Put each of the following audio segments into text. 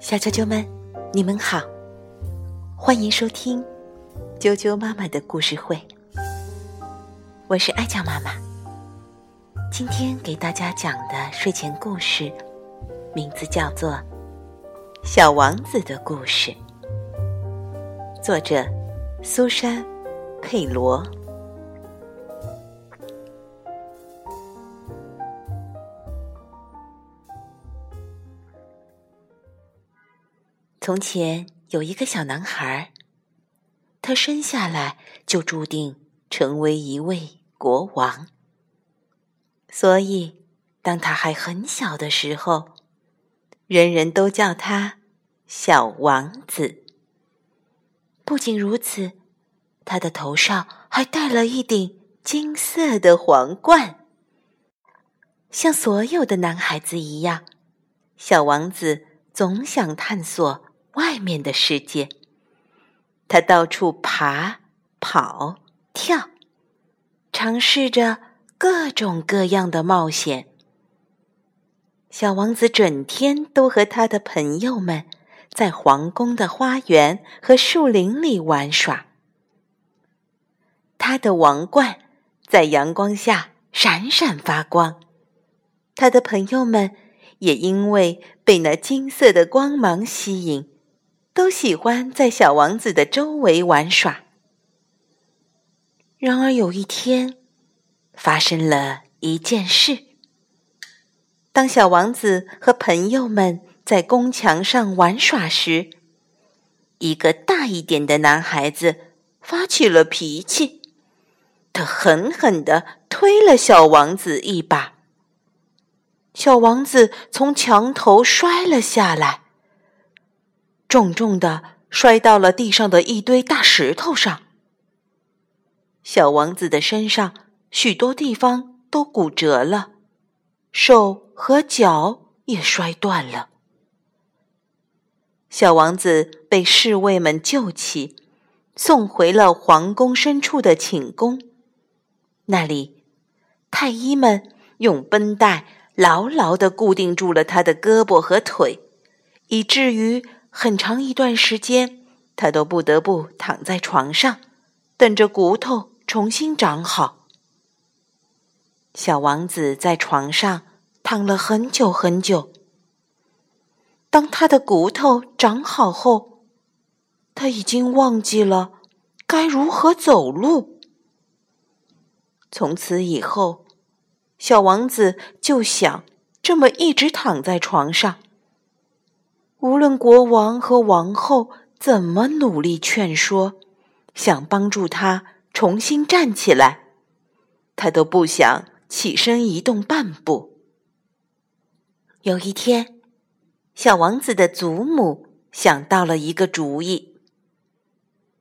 小啾啾们，你们好，欢迎收听啾啾妈妈的故事会。我是爱酱妈妈，今天给大家讲的睡前故事，名字叫做《小王子的故事》，作者苏珊·佩罗。从前有一个小男孩，他生下来就注定成为一位国王。所以，当他还很小的时候，人人都叫他小王子。不仅如此，他的头上还戴了一顶金色的皇冠。像所有的男孩子一样，小王子总想探索。外面的世界，他到处爬、跑、跳，尝试着各种各样的冒险。小王子整天都和他的朋友们在皇宫的花园和树林里玩耍。他的王冠在阳光下闪闪发光，他的朋友们也因为被那金色的光芒吸引。都喜欢在小王子的周围玩耍。然而有一天，发生了一件事。当小王子和朋友们在宫墙上玩耍时，一个大一点的男孩子发起了脾气，他狠狠地推了小王子一把，小王子从墙头摔了下来。重重的摔到了地上的一堆大石头上，小王子的身上许多地方都骨折了，手和脚也摔断了。小王子被侍卫们救起，送回了皇宫深处的寝宫，那里太医们用绷带牢牢的固定住了他的胳膊和腿，以至于。很长一段时间，他都不得不躺在床上，等着骨头重新长好。小王子在床上躺了很久很久。当他的骨头长好后，他已经忘记了该如何走路。从此以后，小王子就想这么一直躺在床上。无论国王和王后怎么努力劝说，想帮助他重新站起来，他都不想起身移动半步。有一天，小王子的祖母想到了一个主意，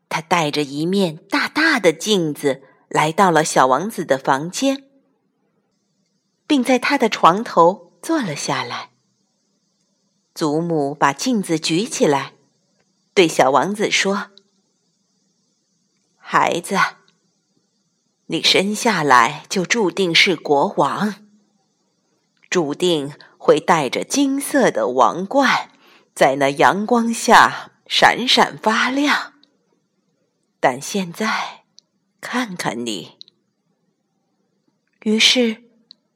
他带着一面大大的镜子来到了小王子的房间，并在他的床头坐了下来。祖母把镜子举起来，对小王子说：“孩子，你生下来就注定是国王，注定会带着金色的王冠，在那阳光下闪闪发亮。但现在，看看你。”于是，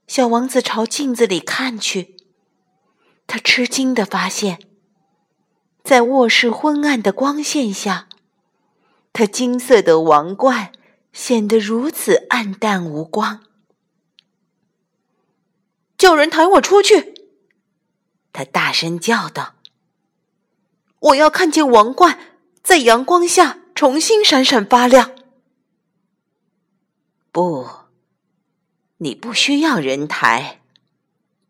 小王子朝镜子里看去。他吃惊的发现，在卧室昏暗的光线下，他金色的王冠显得如此暗淡无光。叫人抬我出去！他大声叫道：“我要看见王冠在阳光下重新闪闪发亮。”不，你不需要人抬。”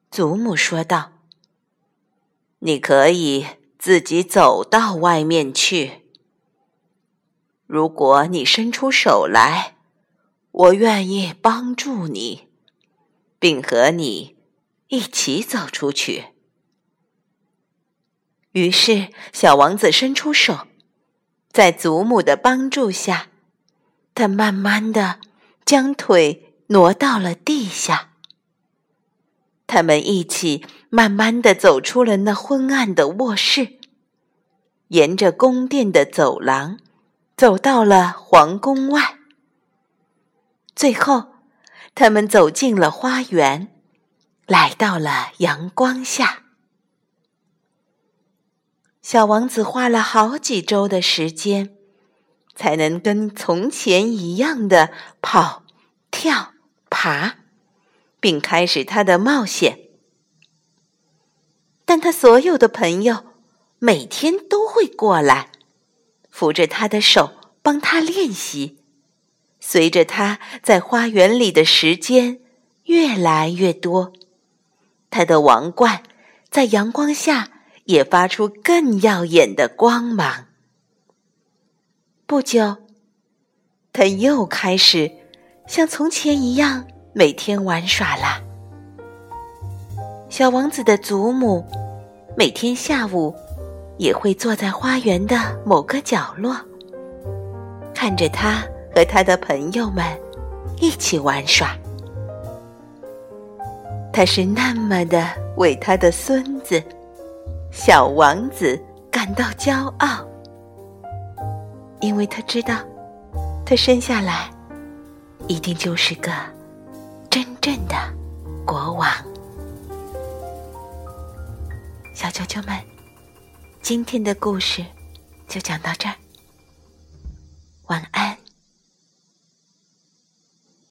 祖母说道。你可以自己走到外面去。如果你伸出手来，我愿意帮助你，并和你一起走出去。于是，小王子伸出手，在祖母的帮助下，他慢慢的将腿挪到了地下。他们一起慢慢的走出了那昏暗的卧室，沿着宫殿的走廊，走到了皇宫外。最后，他们走进了花园，来到了阳光下。小王子花了好几周的时间，才能跟从前一样的跑、跳、爬，并开始他的冒险。但他所有的朋友每天都会过来，扶着他的手，帮他练习。随着他在花园里的时间越来越多，他的王冠在阳光下也发出更耀眼的光芒。不久，他又开始像从前一样每天玩耍了。小王子的祖母每天下午也会坐在花园的某个角落，看着他和他的朋友们一起玩耍。他是那么的为他的孙子小王子感到骄傲，因为他知道，他生下来一定就是个真正的国王。小球球们，今天的故事就讲到这儿，晚安。